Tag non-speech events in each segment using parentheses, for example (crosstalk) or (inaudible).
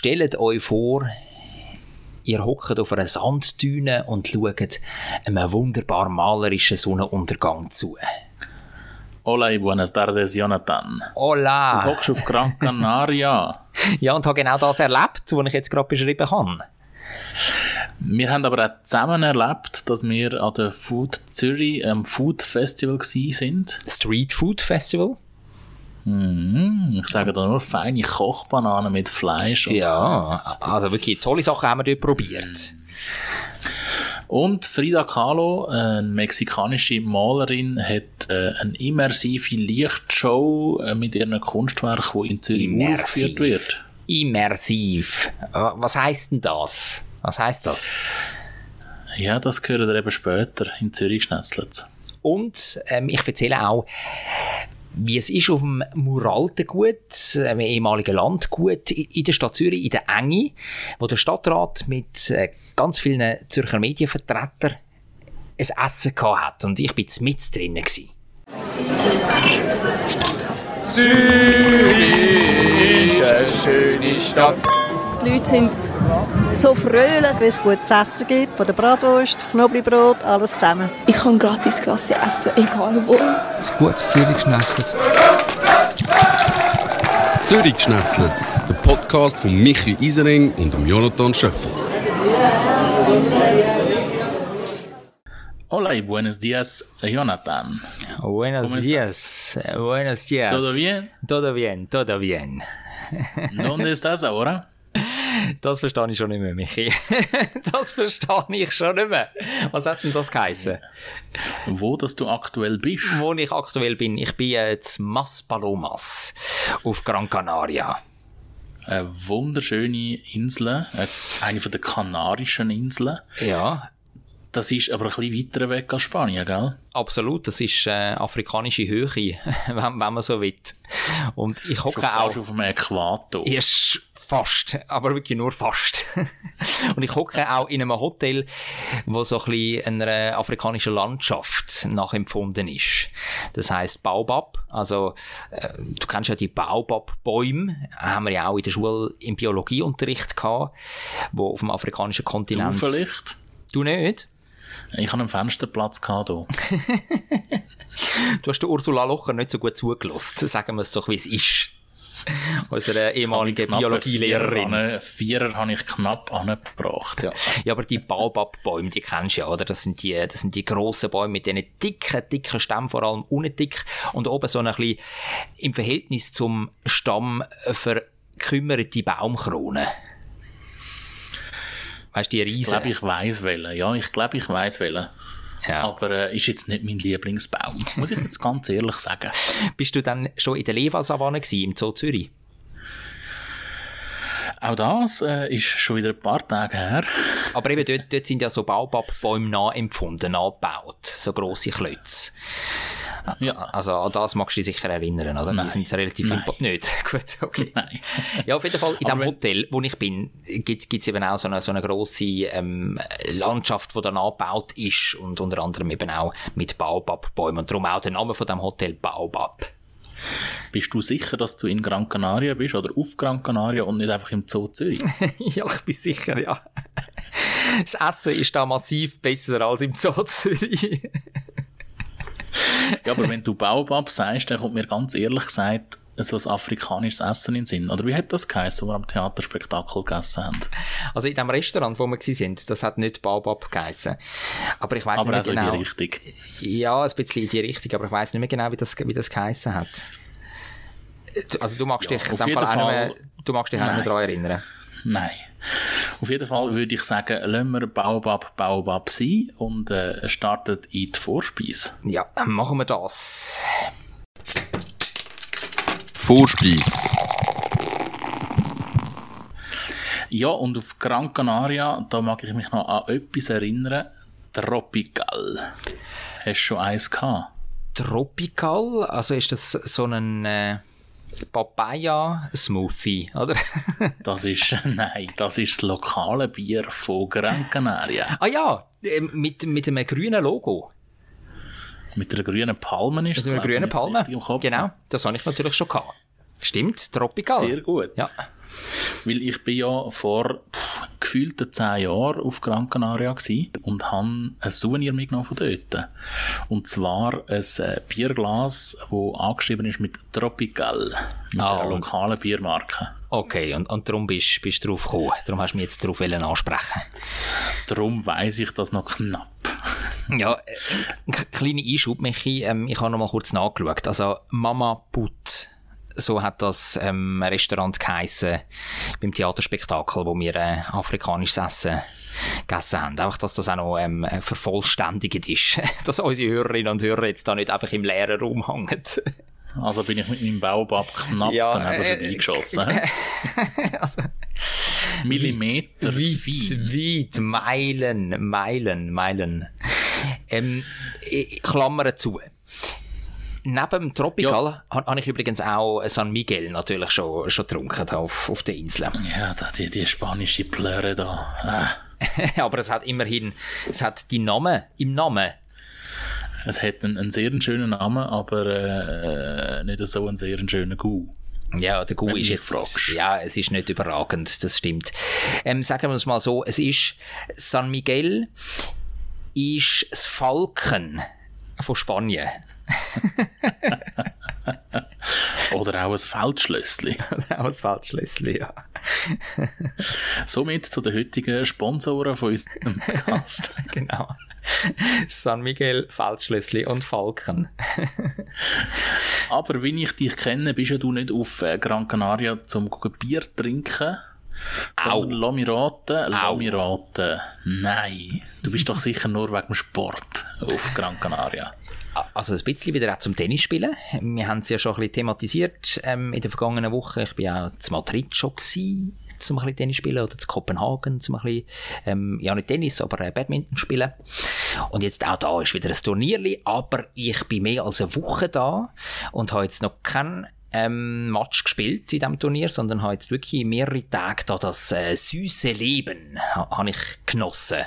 stellt euch vor, ihr hockt auf einer Sanddüne und schaut einem wunderbar malerischen Sonnenuntergang zu. Hola y buenas tardes, Jonathan. Hola! Du hockst auf Gran Canaria. (laughs) Ja, und habe genau das erlebt, was ich jetzt gerade beschrieben habe. Wir haben aber auch zusammen erlebt, dass wir an der Food Zürich am Food Festival sind. Street Food Festival. Mhm. Ich sage da nur feine Kochbananen mit Fleisch. Und Ja, also wirklich tolle Sachen haben wir dort probiert. Und Frida Kahlo, eine mexikanische Malerin, hat äh, eine immersive Lichtshow äh, mit ihren Kunstwerken, die in Zürich aufgeführt wird. Immersiv. Äh, Was heißt denn das? Was heißt das? Ja, das gehört ihr eben später in Zürich schnetzelt. Und ähm, ich erzähle auch, wie es ist auf dem Muraltengut, einem ehemaligen Landgut in der Stadt Zürich, in der Enge, wo der Stadtrat mit äh, ganz vielen Zürcher Medienvertretern ein Essen gehabt hat. Und ich bin mit drinnen. Gewesen. Die Leute sind so fröhlich. Wenn es gutes Essen gibt, von der Bratwurst, Knoblauchbrot, alles zusammen. Ich kann gratis Klasse essen, egal wo. Ein gutes Zürich geschnetzelt. Zürich geschnetzelt, der Podcast von Michi Isering und dem Jonathan Schöffel. Hola y buenos días, Jonathan. Buenos ¿Cómo días. Buenos días. ¿Todo bien? Todo bien, todo bien. ¿Dónde estás ahora? Das verstehe ich schon nicht mehr, Michi. (laughs) das verstehe ich schon nicht mehr. Was hat denn das geheißen? Wo dass du aktuell bist? Wo ich aktuell bin, ich bin jetzt Mas Palomas auf Gran Canaria. Eine wunderschöne Insel, äh, eine von den Kanarischen Inseln. Ja, Das ist aber ein bisschen weiter weg als Spanien, gell? absolut. Das ist äh, afrikanische Höhe, (laughs) wenn, wenn man so will. Und ich hocke auch... auf dem Äquator. Erst fast, (laughs) aber wirklich nur fast. (laughs) und ich hocke auch in einem Hotel, wo so ein bisschen einer afrikanischen Landschaft nachempfunden ist. Das heißt Baobab. Also, äh, du kennst ja die Baobab-Bäume, haben wir ja auch in der Schule im Biologieunterricht gehabt, wo auf dem afrikanischen Du Kontinent. vielleicht? Du nicht? Ich hatte einen Fensterplatz gehabt hier. (laughs) Du hast der Ursula Locher nicht so gut zugelassen. Sagen wir es doch, wie es ist. (laughs) Unsere ehemalige Biologielehrerin. Einen Vierer habe ich knapp angebracht. Ja. Ja, aber die Baobab-Bäume, die kennst du ja, oder? Das sind die, das sind die grossen Bäume mit diesen dicken, dicken Stämmen, vor allem unten dick und oben so ein bisschen im Verhältnis zum Stamm verkümmerte Baumkrone. Weißt du, die Ich Riesen? glaube, ich weiss welchen. Ja, ich glaube, ich weiss welchen. Ja. Aber äh, ist jetzt nicht mein Lieblingsbaum. Muss ich jetzt ganz ehrlich sagen. (laughs) Bist du dann schon in der Leva-Savanne im Zoo Zürich? Auch das äh, ist schon wieder ein paar Tage her. Aber eben dort, dort sind ja so Baobab-Bäume nachempfunden, nachgebaut. So grosse Klötze. Ja. Also an das magst du dich sicher erinnern, oder? Nein. Die sind relativ Nein. Nicht? (laughs) Gut, okay. Nein. Ja, auf jeden Fall, in dem Hotel, wo ich bin, gibt es eben auch so eine, so eine grosse ähm, Landschaft, die dann angebaut ist und unter anderem eben auch mit Baobab-Bäumen und darum auch der Name von dem Hotel Baobab. Bist du sicher, dass du in Gran Canaria bist oder auf Gran Canaria und nicht einfach im Zoo Zürich? (laughs) ja, ich bin sicher, ja. Das Essen ist da massiv besser als im Zoo Zürich. (laughs) ja, aber wenn du Baobab sagst, dann kommt mir ganz ehrlich gesagt so ein afrikanisches Essen in den Sinn. Oder wie hat das geheißen, wo wir am Theaterspektakel gegessen haben? Also in dem Restaurant, wo wir sind, das hat nicht Baobab geheißen. Aber ich weiß Aber nicht also mehr in genau. die Richtung. Ja, ein bisschen in die Richtung, aber ich weiß nicht mehr genau, wie das, wie das geheißen hat. Also du magst Ja, dich in dem Fall auch nicht mehr, Fall- du magst dich auch nicht mehr daran erinnern. Nein. Auf jeden Fall würde ich sagen, lassen wir Baobab Baobab sein und äh, startet in die Vorspeise. Ja, machen wir das. Vorspeis. Ja, und auf Gran Canaria, da mag ich mich noch an etwas erinnern. Tropical. Hast du schon eins gehabt? Tropical, also ist das so ein äh, Papaya-Smoothie, oder? (laughs) Das ist, nein, das ist das lokale Bier von Gran Canaria. ah ja, äh, mit, mit einem grünen Logo. Mit einer grünen Palme ist Also mit einer grünen Palme. Genau, das habe ich natürlich schon gehabt. Stimmt, Tropical. Sehr gut. Ja. Weil ich bin ja vor pff, gefühlten zehn Jahren auf Gran Canaria und habe ein Souvenir mitgenommen von dort. Und zwar ein äh, Bierglas, wo angeschrieben ist mit Tropical, mit Ah, einer lokalen Biermarke. Okay, und, und darum bist bist du drauf gekommen. Darum hast du mich jetzt darauf ansprechen. Darum weiss ich das noch knapp. Ja, äh, ein k- kleiner Einschub, Michi. Ähm, ich habe noch mal kurz nachgeschaut. Also, Mama Put, so hat das ähm, Restaurant geheissen beim Theaterspektakel, wo wir äh, afrikanisches Essen gegessen haben. Einfach, dass das auch noch ähm, äh, vervollständigt ist. (laughs) dass unsere Hörerinnen und Hörer jetzt da nicht einfach im leeren Raum hängen. (laughs) Also bin ich mit meinem Baobab knapp Ja, daneben äh, vorbeigeschossen. hä? (laughs) also, Millimeter weit, fein. weit, Meilen, Meilen, Meilen. Ähm, Klammern zu. Neben dem Tropical ha- habe ich übrigens auch San Miguel natürlich schon, schon getrunken auf, auf der Insel. Ja, die, die spanische Plöre da. Ah. (laughs) Aber es hat immerhin, es hat die Namen im Namen. Es hat einen, einen sehr schönen Namen, aber äh, nicht so einen sehr schönen Gu. Ja, der Gu Wenn ist jetzt, fragst. ja, es ist nicht überragend, das stimmt. Ähm, sagen wir es mal so, es ist, San Miguel ist das Falken von Spanien. (laughs) Oder auch ein Feldschlössli. (laughs) Auch ein Feldschlössli, ja. (laughs) Somit zu den heutigen Sponsoren von unserem Podcast. genau. San Miguel, Feldschlössli und Falken. Aber wenn ich dich kenne, bist ja du nicht auf äh, Gran Canaria zum Bier trinken. Sondern lass mich raten, lass mich raten. Nein, du bist doch sicher nur wegen dem Sport auf Gran Canaria. Also ein bisschen wieder auch zum Tennis spielen. Wir haben es ja schon ein bisschen thematisiert ähm, in der vergangenen Woche. Ich bin auch zu Madrid schon gewesen, zum ein bisschen Tennis spielen oder zu Kopenhagen zum ein bisschen, ähm, ja nicht Tennis, aber äh, Badminton spielen. Und jetzt auch da ist wieder ein Turnierli, aber ich bin mehr als eine Woche da und habe jetzt noch keinen ähm, Match gespielt in diesem Turnier, sondern habe jetzt wirklich mehrere Tage da das äh, süße Leben ha, ich genossen.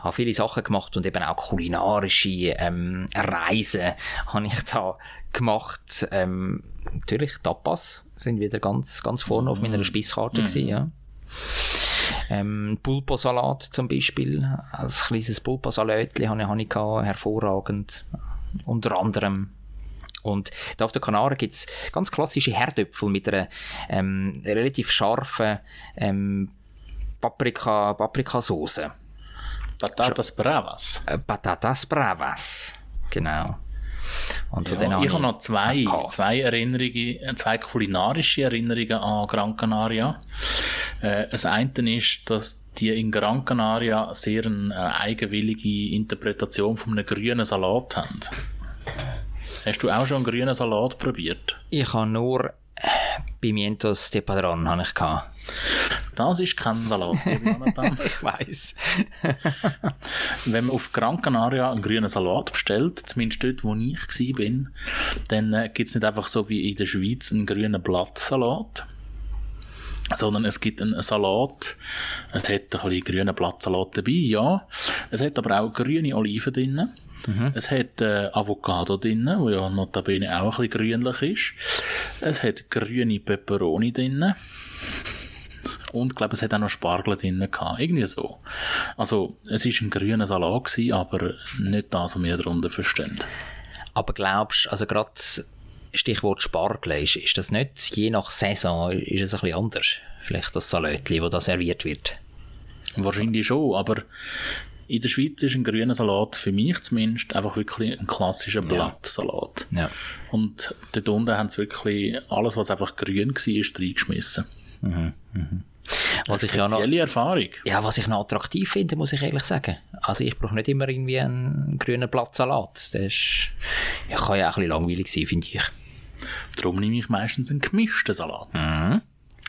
Habe viele Sachen gemacht und eben auch kulinarische ähm, Reisen habe ich da gemacht. Ähm, natürlich Tapas sind wieder ganz, ganz vorne auf meiner Speiskarte gewesen, ja. Ähm, Pulposalat zum Beispiel, ein kleines Pulposalätchen habe ich, gehabt, hervorragend. Unter anderem und da auf den Kanaren gibt's ganz klassische Herdöpfel mit einer ähm, relativ scharfen ähm, Paprika, Paprikasauce. Patatas Bravas. Äh, Patatas Bravas. Genau. Und Ja, ich habe noch zwei, gehabt. zwei Erinnerungen, äh, zwei kulinarische Erinnerungen an Gran Canaria. Äh, das eine ist, dass die in Gran Canaria sehr eine äh, eigenwillige Interpretation von einem grünen Salat haben. Hast du auch schon einen grünen Salat probiert? Ich habe nur äh, Pimientos de Padron habe ich gehabt. Das ist kein Salat. (laughs) Ich weiß. (laughs) Wenn man auf Gran Canaria einen grünen Salat bestellt, zumindest dort, wo ich bin, dann äh, gibt es nicht einfach so wie in der Schweiz einen grünen Blattsalat, sondern es gibt einen Salat, es hat ein bisschen grünen Blattsalat dabei, ja. Es hat aber auch grüne Oliven drin. Es hat äh, Avocado drin, wo ja notabene auch ein bisschen grünlich ist. Es hat grüne Peperoni drin. Und ich glaube, es hat auch noch Spargel drin gehabt. Irgendwie so. Also, es ist ein grüner Salat gewesen, aber nicht das, was wir darunter verstehen. Aber glaubst also gerade Stichwort Spargel, ist, ist das nicht, je nach Saison, ist es ein bisschen anders? Vielleicht das Salätli, wo da serviert wird. Wahrscheinlich schon, aber in der Schweiz ist ein grüner Salat für mich zumindest einfach wirklich ein klassischer Blattsalat. Ja. Und dort unten haben sie wirklich alles, was einfach grün war, ist reingeschmissen. Was ich ja noch, Erfahrung. ja, was ich noch attraktiv finde, muss ich ehrlich sagen. Also ich brauche nicht immer irgendwie einen grünen Blattsalat. Das ist, ja, kann ja auch ein bisschen langweilig sein, finde ich. Darum nehme ich meistens einen gemischten Salat.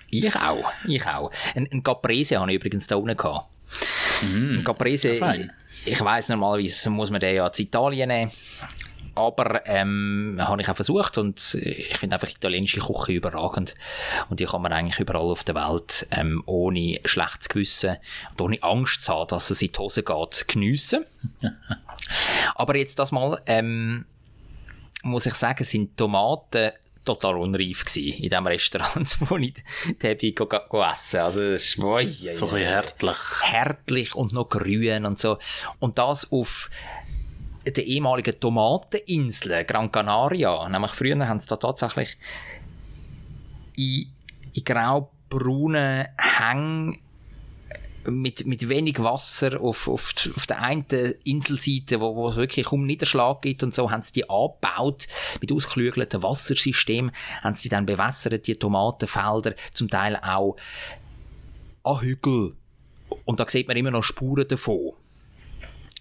Ich auch, ich auch. Ein, ein Caprese habe ich übrigens da unten gehabt. ein Caprese, fein. ich weiss normalerweise muss man den ja zu Italien nehmen. Aber ähm, habe ich auch versucht und ich finde einfach italienische Küche überragend. Und die kann man eigentlich überall auf der Welt ähm, ohne schlechtes Gewissen und ohne Angst zu haben, dass es in die Hose geht, geniessen. (laughs) Aber jetzt das mal, ähm, muss ich sagen, sind Tomaten total unreif gewesen, in dem Restaurant, (laughs) wo ich Tebi go, go, go essen. Also, das ist, oi, oi, So ein bisschen härtlich. härtlich und noch grün und so. Und das auf der ehemaligen Tomateninsel Gran Canaria. Nämlich früher haben sie da tatsächlich in, in grau-braunen Hängen mit, mit wenig Wasser auf, auf, auf der einen Inselseite, wo, wo es wirklich kaum Niederschlag gibt und so, haben sie die angebaut mit ausgeklügelten Wassersystemen, haben sie dann bewässert, die Tomatenfelder, zum Teil auch an Hügel. Und da sieht man immer noch Spuren davon.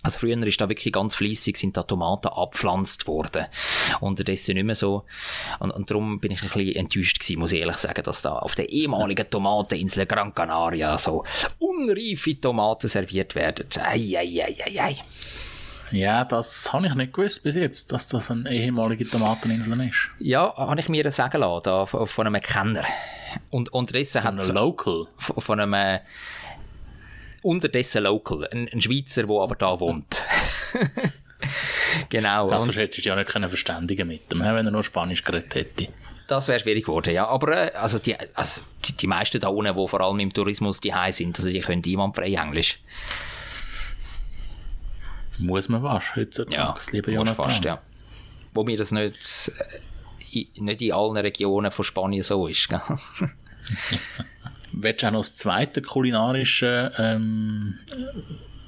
Also früher ist da wirklich ganz fließig sind da Tomaten abpflanzt worden. Unterdessen nicht mehr so. Und, und darum bin ich ein bisschen enttäuscht gewesen, muss ich ehrlich sagen, dass da auf der ehemaligen Tomateninsel Gran Canaria so unreife Tomaten serviert werden. Ei, ei, ei, ei, ei. Ja, das habe ich nicht gewusst bis jetzt, dass das eine ehemalige Tomateninsel ist. Ja, habe ich mir sagen lassen, da, von von einem Kenner. Und unterdessen hat Ein Local. von von einem äh, unterdessen Local, ein, ein Schweizer, der aber da wohnt. (laughs) genau. Also hättest du dich ja nicht können verständigen mit hä, wenn er nur Spanisch geredet hätte. das wäre schwierig geworden, ja. Aber äh, also die, also die, die meisten da unten, die vor allem im Tourismus die sind, also die können einwandfrei Englisch. Muss man was heutzutage, Ja, lieber Jonathan. fast, ja. Wo mir das nicht, äh, nicht in allen Regionen von Spanien so ist. (laughs) Willst du auch noch das zweite kulinarische ähm,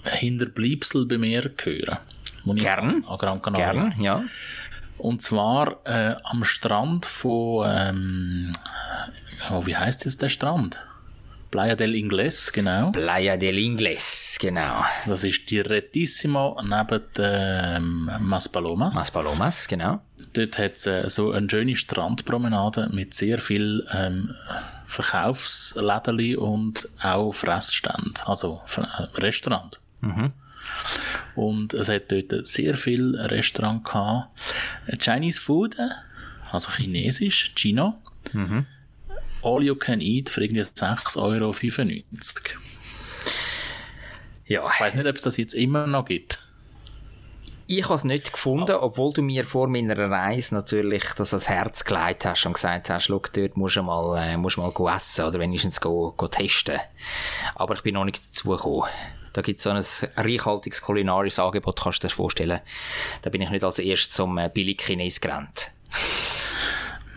Hinterbleibsel bei mir hören? Ich Gern. An Gran Canaria. Gern, ja. Und zwar äh, am Strand von, ähm, oh, wie heißt jetzt der Strand? Playa del Ingles, genau. Playa del Ingles, genau. Das ist Direttissimo neben ähm, Maspalomas. Mas Palomas, genau. Dort hat es äh, so eine schöne Strandpromenade mit sehr viel ähm, Verkaufsläden und auch Fressständen, also äh, Restaurant. Und es hat dort sehr viel Restaurant gehabt. Chinese Food, also Chinesisch, Chino. All you can eat für irgendwie 6,95 Euro. Ja. Ich weiß nicht, ob es das jetzt immer noch gibt. Ich habe es nicht gefunden, obwohl du mir vor meiner Reise natürlich das ans Herz gelegt hast und gesagt hast, schau, dort musst du mal, äh, musst du mal essen oder wenigstens go, go testen. Aber ich bin noch nicht dazu gekommen. Da gibt es so ein reichhaltiges kulinarisches Angebot, kannst du dir vorstellen. Da bin ich nicht als erstes zum äh, Billig-Chines gerannt.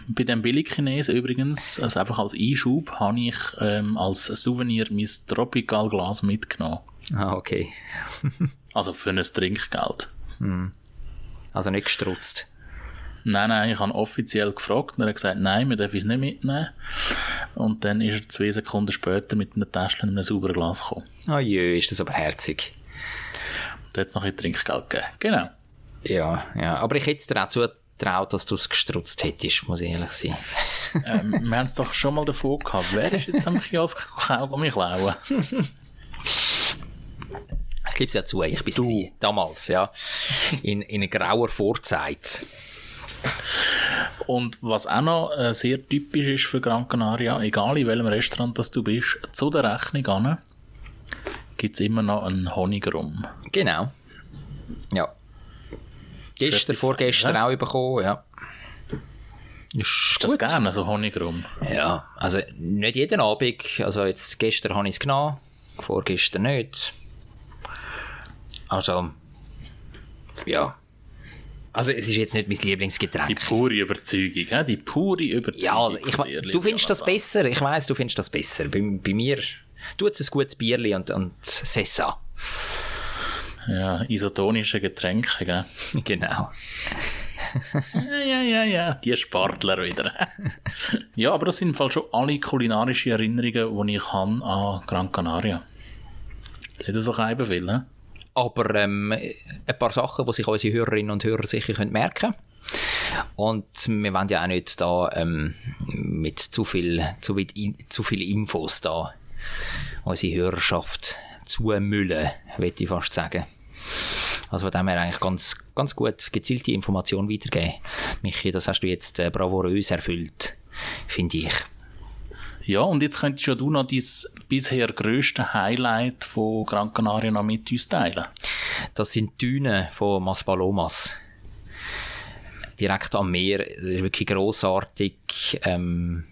Bei dem Billigchinesen übrigens, also einfach als Einschub, habe ich ähm, als Souvenir mein Tropical-Glas mitgenommen. Ah, okay. (laughs) Also für ein Trinkgeld. Also nicht gestrutzt. Nein, nein, ich habe offiziell gefragt und er hat gesagt, nein, wir dürfen es nicht mitnehmen. Und dann ist er zwei Sekunden später mit einem Täschchen in einem sauberen Glas gekommen. Ah jö, ist das aber herzig. Da hat es noch ein Trinkgeld gegeben. Genau. Ja, ja. Aber ich hätte es dir auch zugetraut, dass du es gestrutzt hättest, muss ich ehrlich sein. (laughs) ähm, wir haben es doch schon mal davon gehabt. Wer ist jetzt am Kiosk Kaugummi klauen? (laughs) Ich gebe es ja zu, ich bin sie damals, ja. In, in grauer Vorzeit. Und was auch noch äh, sehr typisch ist für Gran Canaria, egal in welchem Restaurant das du bist, zu der Rechnung an, gibt es immer noch einen Honigrum. Genau. Ja. Gestern, vorgestern fein, auch bekommen, ja. Ist Das gut. gerne, so Honigrum. Ja, also nicht jeden Abend. Also jetzt gestern habe ich es genommen, vorgestern nicht. Also, ja. Also es ist jetzt nicht mein Die Lieblingsgetränk. pure Überzeugung, hä? die pure Überzeugung. Ja, ich, du findest das besser. Ich weiß, du findest das besser. Bei, bei mir tut es ein gutes Bierli und, und Sessa. Ja, isotonische Getränke, gell? (laughs) genau. Ja, ja, ja, ja. Die Sportler wieder. (laughs) ja, aber das sind im Fall schon alle kulinarische Erinnerungen, die ich habe an Gran Canaria. Nicht so kein viel, ne? Aber ähm, ein paar Sachen, die sich unsere Hörerinnen und Hörer sicher können merken Und wir wollen ja auch nicht da ähm, mit zu viel, zu, in, zu viel Infos da unsere Hörerschaft zumüllen, würde ich fast sagen. Also von dem her eigentlich ganz, ganz gut gezielte Information weitergeben. Michi, das hast du jetzt äh, bravourös erfüllt, finde ich. Ja, und jetzt könntest ja du noch dein bisher grösste Highlight von Gran Canaria noch mit uns teilen. Das sind die Dünen von Maspalomas. direkt am Meer. Das ist wirklich grossartig. Ähm,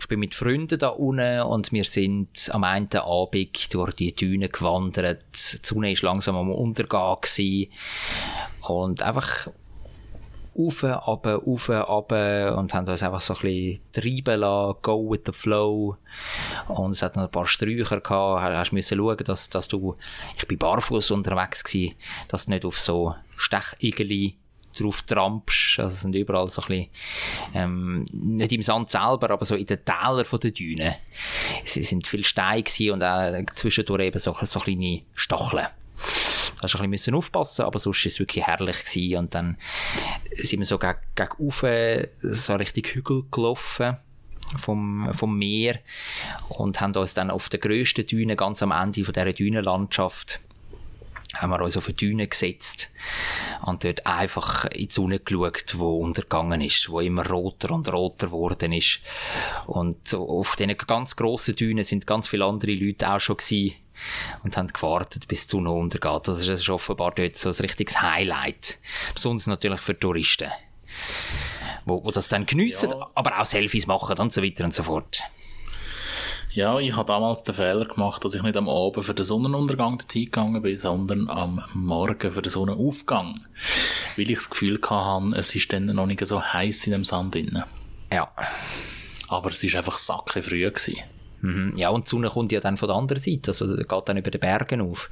ich bin mit Freunden da unten und wir sind am einen Abend durch die Dünen gewandert. Die Sonne war langsam am gewesen. und einfach auf, ab, auf, ab und haben uns einfach so ein bisschen treiben lassen, go with the flow. Und es hat noch ein paar Sträucher gehabt, hast müssen schauen, dass, dass du, ich bin barfuß unterwegs gewesen, dass du nicht auf so Stechigeli drauf trampst. Also es sind überall so ein bisschen, ähm, nicht im Sand selber, aber so in den Tälern den Dünen. Es sind viele Steine und auch zwischendurch eben so, so kleine Stacheln. Hast du ein bisschen aufpassen aber sonst war es wirklich herrlich gewesen. und dann sind wir so gegen, gegen rauf, so richtig Hügel gelaufen vom, vom Meer und haben uns dann auf der grössten Düne ganz am Ende von dieser Dünenlandschaft haben wir uns auf eine Düne gesetzt und dort einfach in die Sonne geschaut, wo untergegangen ist, wo immer roter und roter geworden ist. Und auf diesen ganz grossen Dünen sind ganz viele andere Leute auch schon gewesen und haben gewartet, bis die Sonne untergeht. Das ist offenbar dort so ein richtiges Highlight. Besonders natürlich für Touristen, wo, wo das dann geniessen, ja. aber auch Selfies machen und so weiter und so fort. Ja, ich habe damals den Fehler gemacht, dass ich nicht am Abend für den Sonnenuntergang dorthin gegangen bin, sondern am Morgen für den Sonnenaufgang. Weil ich das Gefühl hatte, es ist dann noch nicht so heiß in dem Sand drin. Ja. Aber es war einfach sacke früh. Gewesen. Mhm. Ja, und die Sonne kommt ja dann von der anderen Seite, also geht dann über die Berge auf.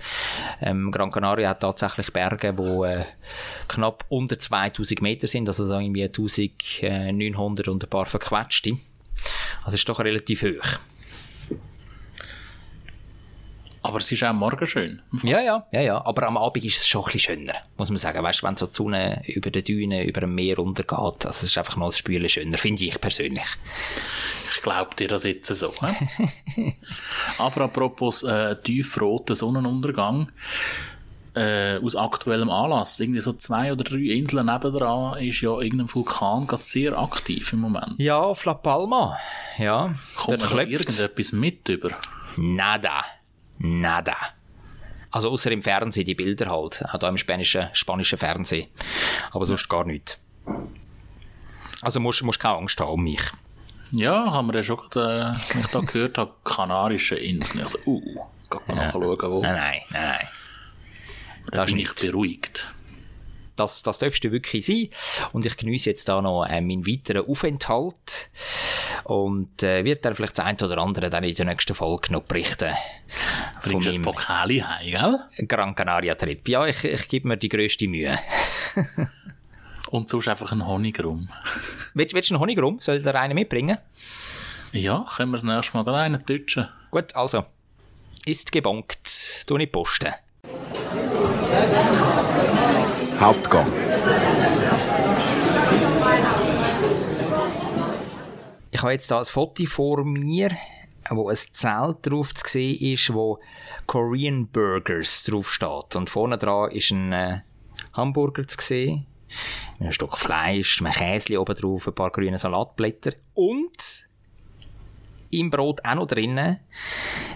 Ähm, Gran Canaria hat tatsächlich Berge, die äh, knapp unter 2000 Meter sind, also so irgendwie 1900 und ein paar verquetschte. Also ist doch relativ hoch. Aber es ist auch am Morgen schön. Ja, ja, ja, ja. Aber am Abend ist es schon ein bisschen schöner, muss man sagen. Weißt du, wenn so die Sonne über den Dünen, über dem Meer untergeht, also es ist einfach mal das Spülen schöner, finde ich persönlich. Ich glaube dir das jetzt so. Aber (laughs) apropos äh, tiefroter Sonnenuntergang, äh, aus aktuellem Anlass, irgendwie so zwei oder drei Inseln nebendran, ist ja irgendein Vulkan gerade sehr aktiv im Moment. Ja, auf La Palma. Ja, Kommt da irgendetwas mit über? Nada. Nada. Also außer im Fernsehen, die Bilder halt. Auch da im spanischen, spanischen Fernsehen. Aber sonst gar nichts. Also musst du keine Angst haben um mich. Ja, haben wir ja schon gerade, äh, ich da gehört habe, Kanarische Inseln. Also, uh, geht mal ja. nachschauen, wo. Nein, nein, nein. Da bin ich beruhigt. Das, das dürfte wirklich sein. Und ich genieße jetzt da noch äh, meinen weiteren Aufenthalt. Und äh, wird dann vielleicht das eine oder andere dann in der nächsten Folge noch berichten. Bringst du ein Pokali heim, gell? Gran Canaria Trip. Ja, ich, ich gebe mir die grösste Mühe. (laughs) Und sonst einfach einen Honig rum. Willst, willst du einen Honig rum? Soll dir einen mitbringen? Ja, können wir das nächste Mal einen touchen. Gut, also. Ist gebonkt. Du nicht posten. Hauptgang. Ich habe jetzt hier ein Foto vor mir, wo ein Zelt drauf zu sehen ist, wo Korean Burgers drauf steht. Und vorne dran ist ein äh, Hamburger zu sehen, ein Stück Fleisch, ein Käse oben drauf, ein paar grüne Salatblätter und im Brot auch noch drinnen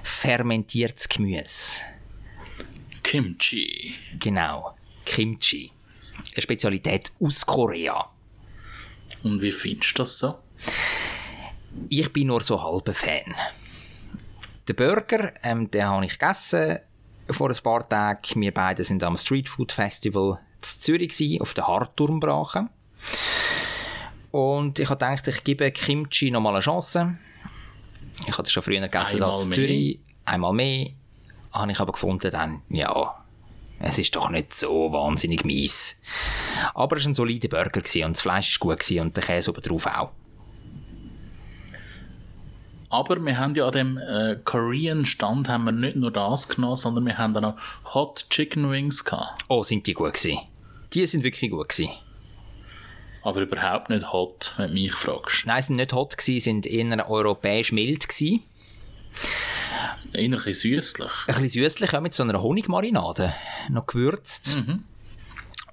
fermentiertes Gemüse. Kimchi. Genau, Kimchi. Eine Spezialität aus Korea. Und wie findest du das so? Ich bin nur so halber Fan. Der Burger, ähm, den habe ich gegessen vor ein paar Tagen. Wir beide sind am Street Food Festival in Zürich gewesen, auf der Hartturmbrache. Und ich habe gedacht, ich gebe Kimchi nochmal eine Chance. Ich hatte schon früher gegessen in Zürich. Einmal mehr. Habe ich aber gefunden, dann, ja, es ist doch nicht so wahnsinnig mies. Aber es war ein solider Burger und das Fleisch war gut und der Käse oben drauf auch. Aber wir haben ja an dem äh, Korean Stand haben wir nicht nur das genommen, sondern wir haben dann auch Hot Chicken Wings gehabt. Oh, sind die gut gewesen. Die sind wirklich gut gewesen. Aber überhaupt nicht hot, wenn du mich fragst. Nein, sind nicht hot gewesen, sind eher europäisch mild gewesen. Ein bisschen süßlich. Ein bisschen süßlich, ja, mit so einer Honigmarinade. Noch gewürzt. Mhm.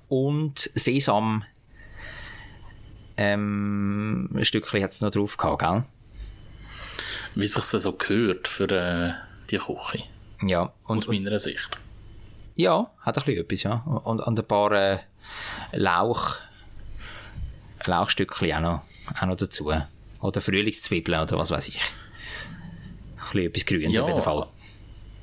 Und Sesam. Ähm, ein Stückchen hat es noch drauf gehabt, gell? Wie sich so gehört für äh, die Küche. Ja. Und, Aus meiner Sicht. Ja, hat ein bisschen etwas, ja. Und, und ein paar äh, Lauch, Lauchstückchen auch noch, auch noch dazu. Oder Frühlingszwiebeln oder was weiß ich. Bisschen etwas Grünes Ja. auf jeden Fall.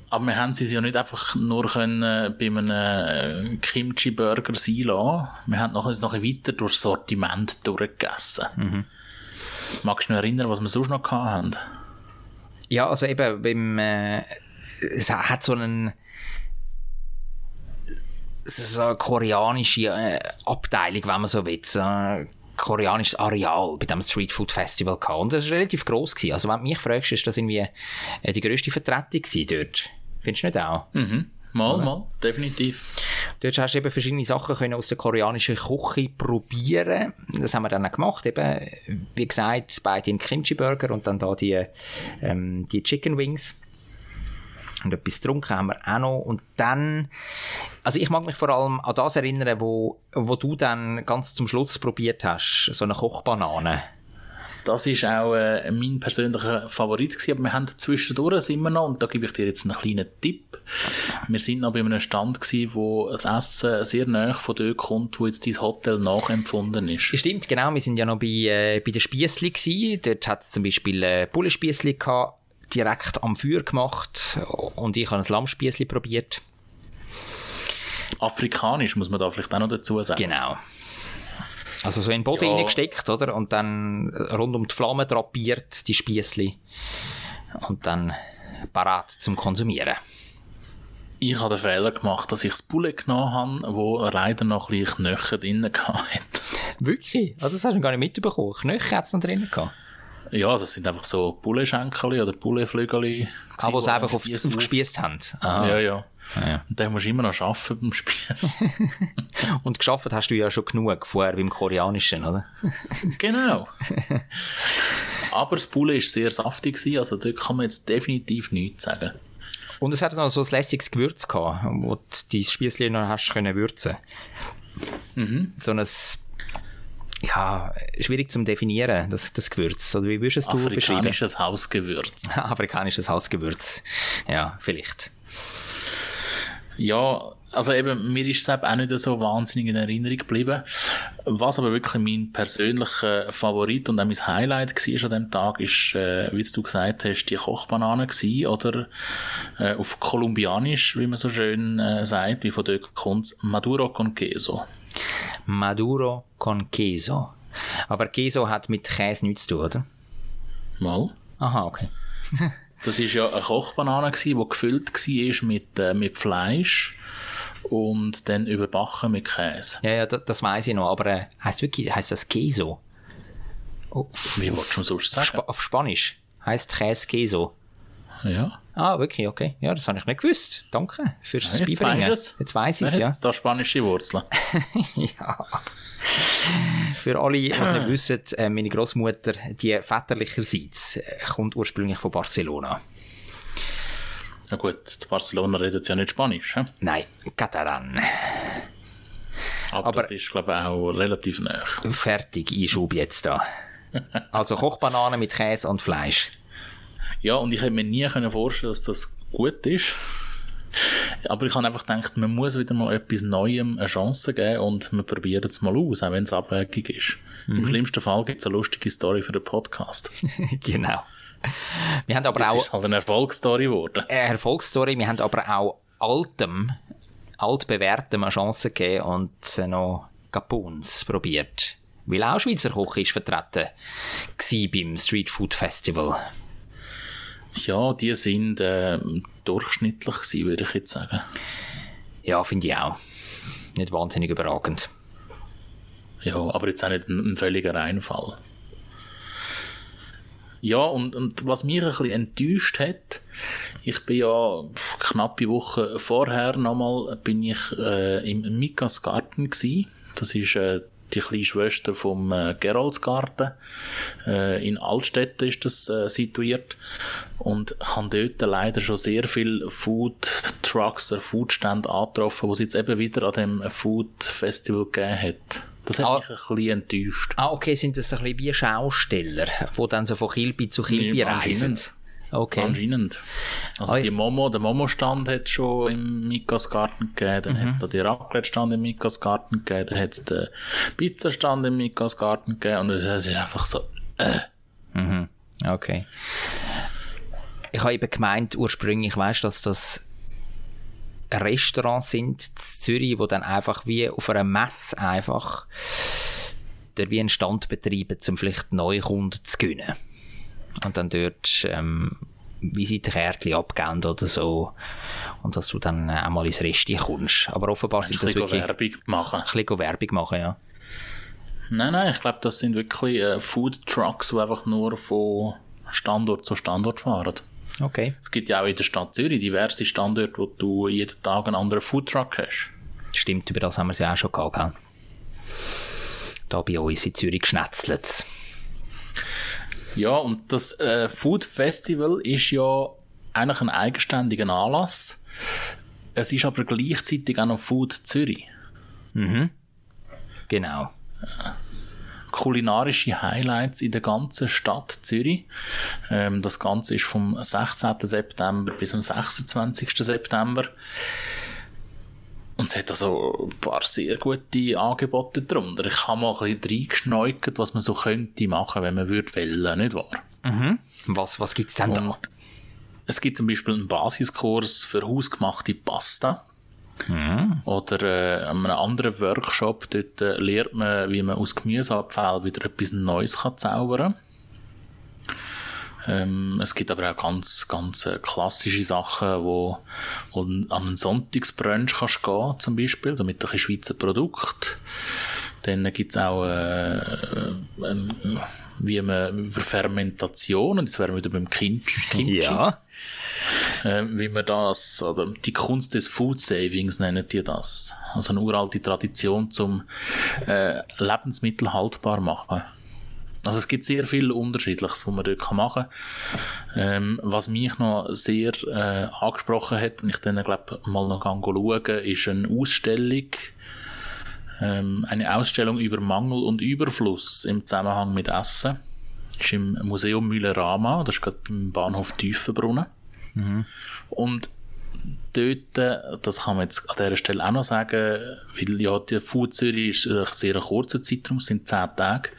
Aber wir haben sie ja nicht einfach nur können, äh, bei einem äh, Kimchi-Burger sein lassen. Wir haben noch, uns noch ein weiter durch das Sortiment durchgegessen. Mhm. Magst du dich noch erinnern, was wir sonst noch haben? Ja, also eben beim, äh, es hat so einen so eine koreanische äh, Abteilung, wenn man so will, so koreanisches Areal bei dem Street Food Festival gehabt. Und das war relativ gross gewesen. Also wenn du mich fragst, ist das irgendwie äh, die grösste Vertretung gewesen dort. Findest du nicht auch? Mhm. Mal, mal, definitiv. Dort hast du eben verschiedene Sachen können aus der koreanischen Küche probieren. Das haben wir dann auch gemacht. Eben, wie gesagt, beide den Kimchi Burger und dann da die, ähm, die Chicken Wings. Und etwas getrunken haben wir auch noch. Und dann, also ich mag mich vor allem an das erinnern, wo, wo du dann ganz zum Schluss probiert hast. So eine Kochbanane. Das ist auch äh, mein persönlicher Favorit gewesen, aber wir haben zwischendurch wir noch, und da gebe ich dir jetzt einen kleinen Tipp. Wir sind noch bei einem Stand gewesen, wo das Essen sehr nahe von dort kommt, wo jetzt dein Hotel nachempfunden ist. Stimmt, genau. Wir sind ja noch bei, äh, bei den Spiessli gsi. Dort hat es zum Beispiel äh, Bullenspiessli gehabt, direkt am Feuer gemacht. Und ich habe ein Lammspiessli probiert. Afrikanisch muss man da vielleicht auch noch dazu sagen. Genau. Also so in den Boden Ja. reingesteckt, oder? Und dann rund um die Flamme drapiert, die Spiessli. Und dann parat zum Konsumieren. Ich habe den Fehler gemacht, dass ich das Bulle genommen habe, wo leider noch ein bisschen Knöchel drin hatte. Wirklich? Also das hast du gar nicht mitbekommen. Knöchel hat es noch drin gehabt. Ja, das sind einfach so Bullenschenkel oder Bullenflügel. Ah, wo sie einfach auf, aufgespiesst haben. Aha. Ja, ja. Ja. Und dann musst du immer noch arbeiten beim Spieß. (laughs) Und geschafft hast du ja schon genug vorher beim Koreanischen, oder? (laughs) genau. Aber das Bulle war sehr saftig, gewesen, also dort kann man jetzt definitiv nichts sagen. Und es hat noch so ein lässiges Gewürz gehabt, wo du dein Spiessli noch hast können würzen. So ein, ja, schwierig zum definieren, das, das Gewürz. Oder wie würdest du es beschreiben? Afrikanisches Hausgewürz. (laughs) Afrikanisches Hausgewürz. Ja, vielleicht. Ja, also eben, mir ist es eben auch nicht so wahnsinnig in Erinnerung geblieben. Was aber wirklich mein persönlicher Favorit und auch mein Highlight war an dem Tag, ist, äh, wie du gesagt hast, die Kochbanane gewesen, oder äh, auf Kolumbianisch, wie man so schön äh, sagt, wie von dort kommt Maduro con Queso. Maduro con Queso. Aber Queso hat mit Käse nichts zu tun, oder? Mal. Aha, okay. (laughs) Das ist ja eine Kochbanane die gefüllt war mit, äh, mit Fleisch und dann überbacken mit Käse. Ja, ja, das, das weiß ich noch, aber äh, heißt wirklich, heißt das Queso? Auf, Wie willst du sonst sagen? Sp auf Spanisch heißt Käse Queso. Ja. Ah, wirklich, okay. Ja, das habe ich nicht gewusst. Danke fürs Ja, jetzt Beibringen. weisst du's. Jetzt weiss ich es, ja. da spanische Wurzeln? (laughs) ja. Für alle, die es nicht wissen, äh, meine Großmutter, die väterlicherseits, äh, kommt ursprünglich von Barcelona. Ja gut, in Barcelona redet ja nicht Spanisch, hä? Nein, Katalan. aber, Aber- das ist glaube ich auch relativ nah. Fertig, Einschub jetzt da. Also Kochbananen mit Käse und Fleisch. Ja, und ich hätte mir nie können vorstellen, dass das gut ist. Aber ich habe einfach gedacht, man muss wieder mal etwas Neuem eine Chance geben und wir probieren es mal aus, auch wenn es abwegig ist. Mhm. Im schlimmsten Fall gibt es eine lustige Story für den Podcast. (laughs) genau. Wir haben aber Jetzt auch ist halt eine Erfolgsstory geworden. eine Erfolgsstory, wir haben aber auch altem, altbewährtem eine Chance gegeben und äh, noch Gapuns probiert. Weil auch Schweizer Koch ist vertreten beim Street Food Festival. Ja, die sind ähm, durchschnittlich gewesen, würde ich jetzt sagen. Ja, finde ich auch. Nicht wahnsinnig überragend. Ja, aber jetzt auch nicht ein, ein völliger Reinfall. Ja, und, und was mich ein bisschen enttäuscht hat, ich bin ja knappe Woche vorher nochmal, bin ich äh, im Mikas Garten gsi. Das ist äh, die kleine Schwester vom äh, Geroldsgarten. Äh, in Altstädten ist das äh, situiert. Und habe dort leider schon sehr viele Food Trucks oder Foodstände angetroffen, die es jetzt eben wieder an dem Food Festival gegeben hat. Das hat Ah. mich ein bisschen enttäuscht. Ah, okay, sind das ein bisschen wie Schausteller, die dann so von Kilby zu Kilby reisen? Okay. Anscheinend. Also die Momo, der Momo-Stand hat schon im Mikas Garten gegeben, dann hat es da den Raclette-Stand im Mikas Garten gegeben, dann hat es den Pizzastand im Mikas Garten gegeben und es ist einfach so, Okay. Ich habe eben gemeint, ursprünglich, weißt dass das Restaurants sind in Zürich, wo dann einfach wie auf einer Messe einfach der wie einen Stand betreiben, um vielleicht neue Kunden zu gewinnen. Und dann dort ähm, Visitenkärtchen abgeben oder so. Und dass du dann äh, auch mal ins Resti kommst. Aber offenbar ein sind das wirklich ein Werbung machen. bisschen Werbung machen, ja. Nein, nein, ich glaube, das sind wirklich äh, Food Trucks, die einfach nur von Standort zu Standort fahren. Okay. Es gibt ja auch in der Stadt Zürich diverse Standorte, wo du jeden Tag einen anderen Food Truck hast. Stimmt, über das haben wir ja auch schon gehabt. gell? Da bei uns in Zürich geschnetzelt. Ja, und das äh, Food Festival ist ja eigentlich ein eigenständiger Anlass. Es ist aber gleichzeitig auch noch Food Zürich. Genau. kulinarische Highlights in der ganzen Stadt Zürich. Ähm, das Ganze ist vom 16. September bis zum 26. September. Und es hat also ein paar sehr gute Angebote darunter. Ich habe mal ein bisschen reingeschneukert, was man so könnte machen, wenn man würde wollen, nicht wahr? Was, was gibt es denn da? Und es gibt zum Beispiel einen Basiskurs für hausgemachte Pasta. Oder äh, an einem anderen Workshop, dort äh, lernt man, wie man aus Gemüseabfällen wieder etwas Neues kann zaubern ähm, Es gibt aber auch ganz, ganz äh, klassische Sachen, wo, wo an einen Sonntagsbrunch kannst gehen, zum Beispiel, also mit ein Schweizer Produkt. Dann gibt es auch, äh, ähm, wie man über Fermentation, und jetzt wären wir wieder beim Kimchi, Kimchi Ja. äh, wie man das, oder die Kunst des Food Savings nennen die das. Also eine uralte Tradition zum äh, Lebensmittel haltbar machen. Also es gibt sehr viel Unterschiedliches, was man dort machen kann. Ähm, was mich noch sehr äh, angesprochen hat, und ich dann glaube mal noch schauen, ist eine Ausstellung, ähm, eine Ausstellung über Mangel und Überfluss im Zusammenhang mit Essen. Ist im Museum Müllerama, das ist gerade beim Bahnhof Tiefenbrunnen. Und dort, äh, das kann man jetzt an dieser Stelle auch noch sagen, weil ja die Food Zürich ist ein sehr kurzer Zeitraum, es sind zehn Tage.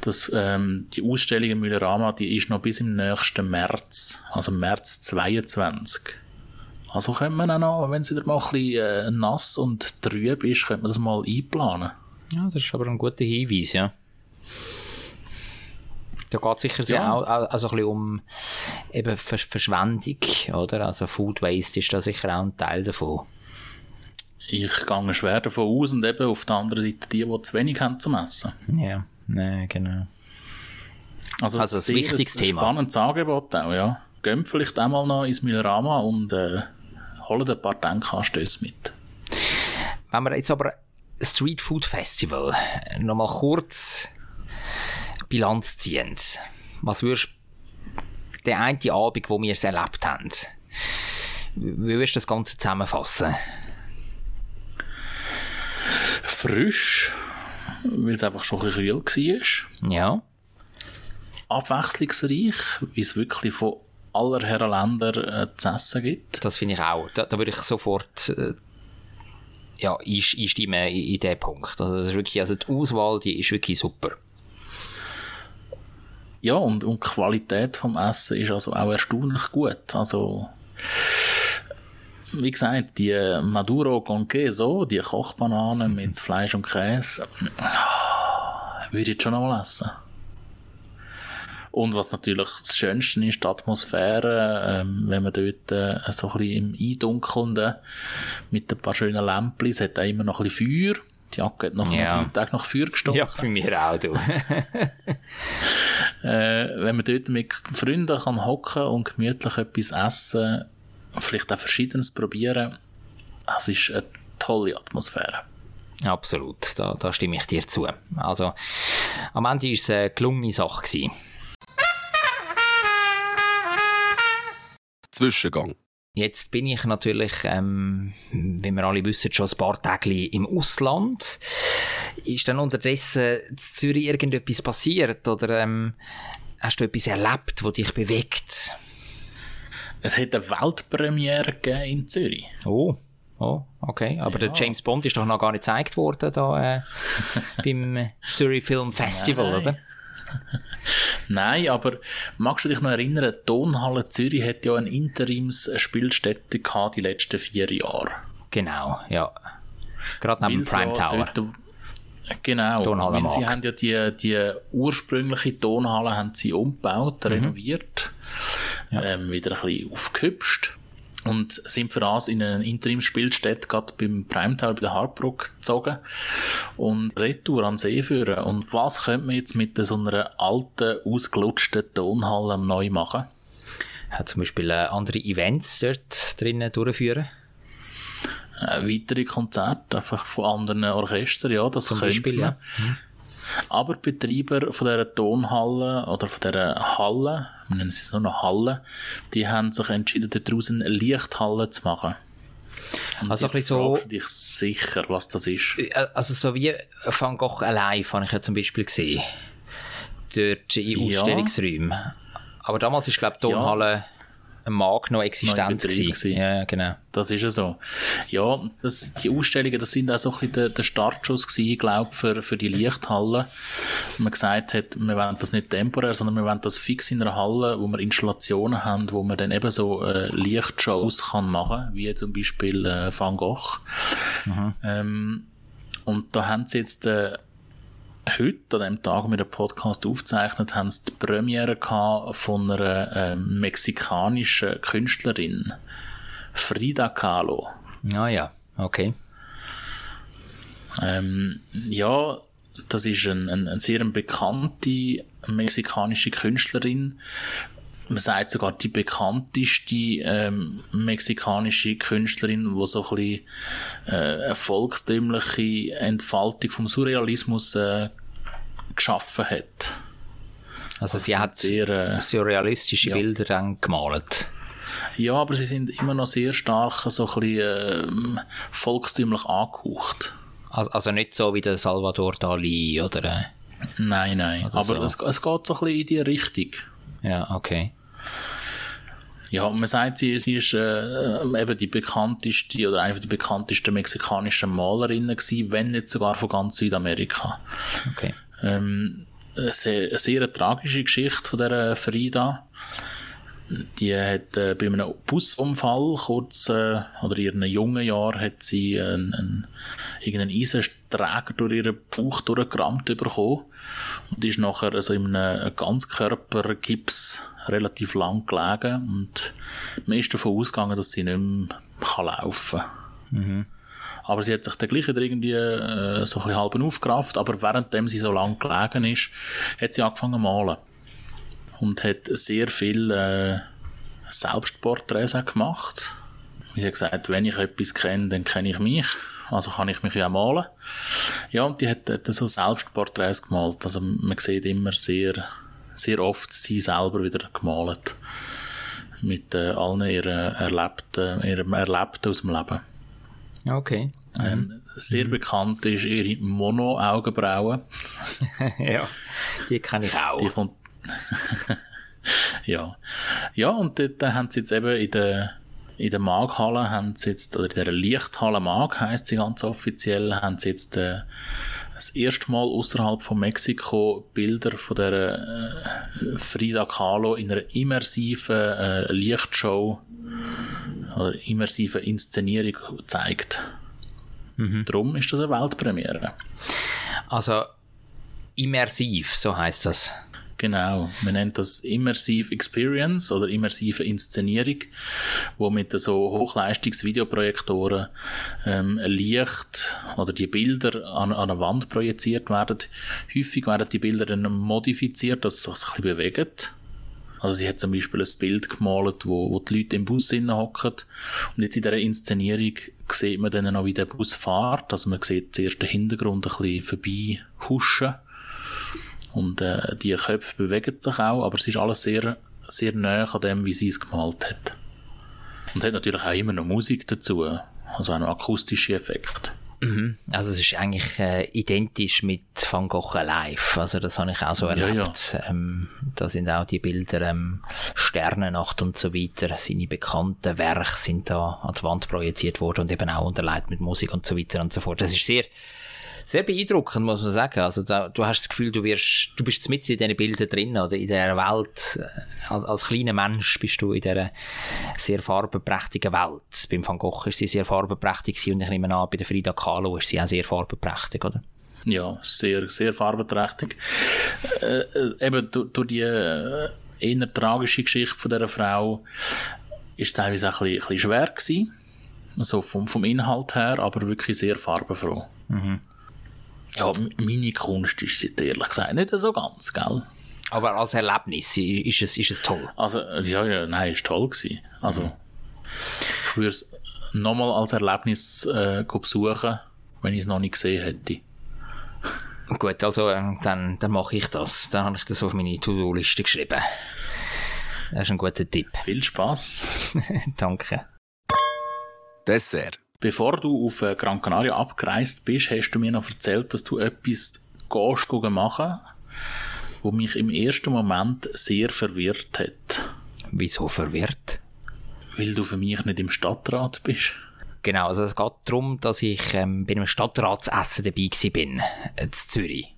Das, ähm, die Ausstellung im Müllerama, die ist noch bis im nächsten März, also März 22. Also könnte man auch noch, wenn es wieder mal ein bisschen äh, nass und trüb ist, könnte man das mal einplanen. ja, das ist aber ein guter Hinweis, ja. Da geht es sicher sehr Ja. auch, auch also ein bisschen um eben Ver Verschwendung, oder? Also Food Waste ist da sicher auch ein Teil davon. Ich gehe schwer davon aus und eben auf der anderen Seite die, die zu wenig haben zum Essen. Ja, nee, genau. Also, Also sehr wichtiges Thema. spannendes Angebot auch, ja. Gehen vielleicht einmal noch ins Millerama und äh, holen ein paar Denkanstöße mit. Wenn wir jetzt aber Street Food Festival nochmal kurz Bilanz ziehen, was würdest der eine Abend, wo wir es erlebt haben, wie würdest du das Ganze zusammenfassen? Frisch, weil es einfach schon ein bisschen kühl war. Ja, Abwechslungsreich, wie es wirklich von aller Herren Länder äh, zu essen gibt. das finde ich auch. Da, da würde ich sofort äh, ja, einstimmen in, in diesen Punkt. Also, das ist wirklich, also die Auswahl, die ist wirklich super. Ja, und, und die Qualität vom Essen ist also auch erstaunlich gut. Also, wie gesagt, die Maduro con Queso, die Kochbananen mit Fleisch und Käse, ah, würde ich jetzt schon mal essen. Und was natürlich das Schönste ist, die Atmosphäre, ähm, wenn man dort äh, so ein bisschen im Eindunkelnden mit ein paar schönen Lämpchen, es hat auch immer noch ein bisschen Feuer. Die Jacke hat noch Ja. einen Tag nach Feuer gestochen. Ja, für mich auch, du. (laughs) Äh, wenn man dort mit Freunden kann hocken und gemütlich etwas essen, vielleicht auch Verschiedenes probieren, es ist eine tolle Atmosphäre. Absolut, da, da stimme ich dir zu. Also, am Ende war es eine gelungene Sache. Gewesen. Zwischengang. Jetzt bin ich natürlich, ähm, wie wir alle wissen, schon ein paar Tage im Ausland. Ist dann unterdessen in Zürich irgendetwas passiert oder ähm, hast du etwas erlebt, das dich bewegt? Es hat eine Weltpremiere gegeben in Zürich. Oh, oh, okay. Aber der James Bond ist doch noch gar nicht gezeigt worden da äh, (laughs) beim Zurich Film Festival, Nein. oder? (laughs) Nein, aber magst du dich noch erinnern, die Tonhalle Zürich hat ja eine Interimsspielstätte gehabt die letzten vier Jahre. Genau, ja. Gerade neben dem sie Prime ja Tower. Genau, Tonhalle weil sie Markt. haben ja die, die ursprüngliche Tonhalle haben sie umgebaut, Mhm. renoviert, ähm, wieder ein bisschen aufgehübscht und sind für das in eine Interimsspielstätte gerade beim Primetal bei der Hartbruck gezogen und Retour an See führen. Und was könnte man jetzt mit so einer alten, ausgelutschten Tonhalle neu machen? Hat zum Beispiel äh, andere Events dort drinnen durchführen. Äh, weitere Konzerte, einfach von anderen Orchestern, ja, das Zum könnte Beispiel, man. ja. Aber die Betreiber von dieser Tonhalle oder von dieser Halle, wir nennen sie nur noch Halle, die haben sich entschieden, daraus eine Lichthalle zu machen. Und Also jetzt so- fragst du dich sicher, was das ist. Äh, Also so wie Van Gogh Alive habe ich ja zum Beispiel gesehen. Dort in Ja. Ausstellungsräumen. Aber damals ist, glaube ich, die Tonhalle Markt noch existent gewesen. Ja, genau. Das ist ja so. Ja, das, die Ausstellungen, das sind auch so ein bisschen der, der Startschuss gewesen, glaube für, für die Lichthalle. Man gesagt hat, wir wollen das nicht temporär, sondern wir wollen das fix in einer Halle, wo wir Installationen haben, wo man dann eben so äh, Lichtshows kann machen, wie zum Beispiel äh, Van Gogh. Ähm, und da haben sie jetzt äh, heute, an dem Tag, wo wir den Podcast aufzeichnet, haben die Premiere von einer ähm, mexikanischen Künstlerin, Frida Kahlo. Ah ja, okay. Ähm, ja, das ist ein, ein, ein sehr bekannte mexikanische Künstlerin. Man sagt sogar die bekannteste ähm, mexikanische Künstlerin, die so ein bisschen äh, eine volkstümliche Entfaltung vom Surrealismus äh, geschaffen hat. Also sie hat sehr, äh, surrealistische ja. Bilder dann gemalt. Ja, aber sie sind immer noch sehr stark so ein bisschen ähm, volkstümlich angehaucht. Also, also nicht so wie der Salvador Dali oder... Äh, Nein, nein. Oder aber so. es, es geht so ein bisschen in die Richtung. Ja, okay. Ja, man sagt, sie, sie ist äh, eben die bekannteste oder eine der bekanntesten mexikanischen Malerinnen gewesen, wenn nicht sogar von ganz Südamerika. okay. Ähm, eine sehr, eine sehr tragische Geschichte von dieser Frida. Die hat äh, bei einem Busunfall kurz, äh, oder in ihren jungen Jahren, hat sie einen, einen, irgendeinen Eisenträger durch ihren Bauch durchgerammt bekommen und ist nachher also in einem Ganzkörpergips relativ lang gelegen und man ist davon ausgegangen, dass sie nicht mehr kann laufen kann. Aber sie hat sich dann gleich wieder irgendwie äh, so ein bisschen halb aufgerafft, aber währenddem sie so lang gelegen ist, hat sie angefangen zu malen. Und hat sehr viel äh, Selbstporträts gemacht. Wie sie gesagt, wenn ich etwas kenne, dann kenne ich mich. Also kann ich mich ja malen. Ja, und die hat, hat so Selbstporträts gemalt. Also man sieht immer sehr, sehr oft sie selber wieder gemalt. Mit äh, allen ihren Erlebten, ihrem Erlebten aus dem Leben. Okay. Ähm, sehr bekannt ist ihre Mono-Augenbrauen. (laughs) ja, die kenne ich auch. Die kommt. (laughs) ja. Ja, und dort haben sie jetzt eben in der, in der Maghalle, haben sie jetzt, oder in der Lichthalle Mag heisst sie ganz offiziell, haben sie jetzt äh, das erste Mal außerhalb von Mexiko Bilder von der äh, Frida Kahlo in einer immersiven äh, Lichtshow oder immersiven Inszenierung gezeigt. Darum ist das eine Weltpremiere. Also immersiv, so heißt das. Genau, man nennt das Immersive Experience oder immersive Inszenierung, wo mit so Hochleistungs-Videoprojektoren ähm, Licht oder die Bilder an, an eine Wand projiziert werden. Häufig werden die Bilder dann modifiziert, dass sie sich ein bisschen bewegen. Also sie hat zum Beispiel ein Bild gemalt, wo, wo die Leute im Bus hocken und jetzt in dieser Inszenierung sieht man dann noch, wie der Bus fährt. Also man sieht zuerst den Hintergrund ein bisschen vorbei huschen und äh, die Köpfe bewegen sich auch, aber es ist alles sehr, sehr nah an dem, wie sie es gemalt hat. Und hat natürlich auch immer noch Musik dazu, also auch noch akustische Effekte. Mhm. Also es ist eigentlich äh, identisch mit Van Gogh live. Also das habe ich auch so Ja, erlebt. ja. Ähm, da sind auch die Bilder ähm, Sternennacht und so weiter. Seine bekannten Werke sind da an die Wand projiziert worden und eben auch unterlegt mit Musik und so weiter und so fort. Das ist sehr sehr beeindruckend, muss man sagen. Also da, du hast das Gefühl, du wirst, du bist mit in diesen Bildern drin oder in dieser Welt. äh, Als, als kleiner Mensch bist du in dieser sehr farbenprächtigen Welt. Beim Van Gogh ist sie sehr farbenprächtig und ich nehme an, bei der Frida Kahlo ist sie auch sehr farbenprächtig, oder? Ja, sehr, sehr farbenträchtig. Äh, äh, eben durch, die äh, eher tragische Geschichte von dieser Frau ist es teilweise auch ein bisschen, ein bisschen schwer gewesen. Also vom, vom Inhalt her, aber wirklich sehr farbenfroh. Ja, meine Kunst ist sie ehrlich gesagt nicht so ganz, gell? Aber als Erlebnis ist es, ist es toll. Also, äh, ja, ja, nein, ist toll gewesen. Also, ich würde es nochmal als Erlebnis äh, go besuchen, wenn ich es noch nicht gesehen hätte. (laughs) Gut, also äh, dann, dann mache ich das. Dann habe ich das auf meine To-Do-Liste geschrieben. Das ist ein guter Tipp. Viel Spaß. (laughs) Danke. Dessert. Bevor du auf äh, Gran Canaria abgereist bist, hast du mir noch erzählt, dass du etwas gehst machen, wo mich im ersten Moment sehr verwirrt hat. Wieso verwirrt? Weil du für mich nicht im Stadtrat bist. Genau, also es geht darum, dass ich ähm, bei einem Stadtratsessen dabei bin, äh, in Zürich.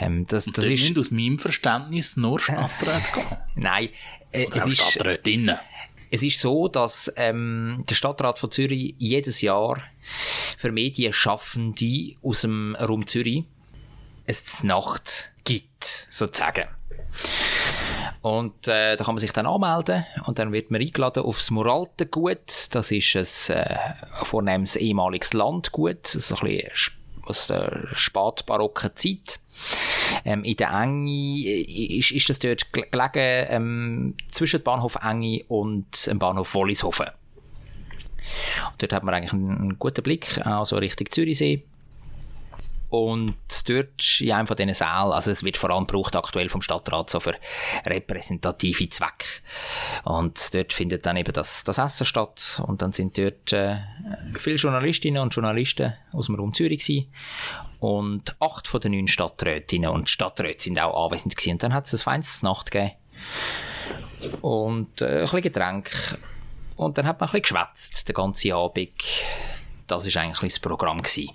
Ähm, das, das ist, ist aus meinem Verständnis nur Stadtrat gehen. (laughs) nein, äh, es ist, Stadträtinnen. Es ist so, dass ähm, der Stadtrat von Zürich jedes Jahr für Medienschaffende aus dem Raum Zürich eine Nacht gibt, sozusagen. Und äh, da kann man sich dann anmelden und dann wird man eingeladen aufs Moraltengut. Das ist ein äh, vornehmes ehemaliges Landgut, so ein bisschen aus der spätbarocken Zeit. Ähm, in der Enge äh, ist, ist das dort gel- gelegen ähm, zwischen dem Bahnhof Enge und dem Bahnhof Wollishofen. Dort hat man eigentlich einen, einen guten Blick, auch so Richtung Zürichsee. Und dort in einem von diesen Sälen, also es wird vor allem gebraucht aktuell vom Stadtrat so für repräsentative Zwecke. Und dort findet dann eben das, das Essen statt. Und dann sind dort äh, viele Journalistinnen und Journalisten aus dem Raum Zürich gewesen. Und acht von den neun Stadträtinnen und Stadträte sind auch anwesend gewesen. Und dann hat es ein feines Nacht gegeben. Und äh, ein bisschen Getränk. Und dann hat man ein bisschen geschwätzt, den ganzen Abend. Das war eigentlich das Programm. Gewesen.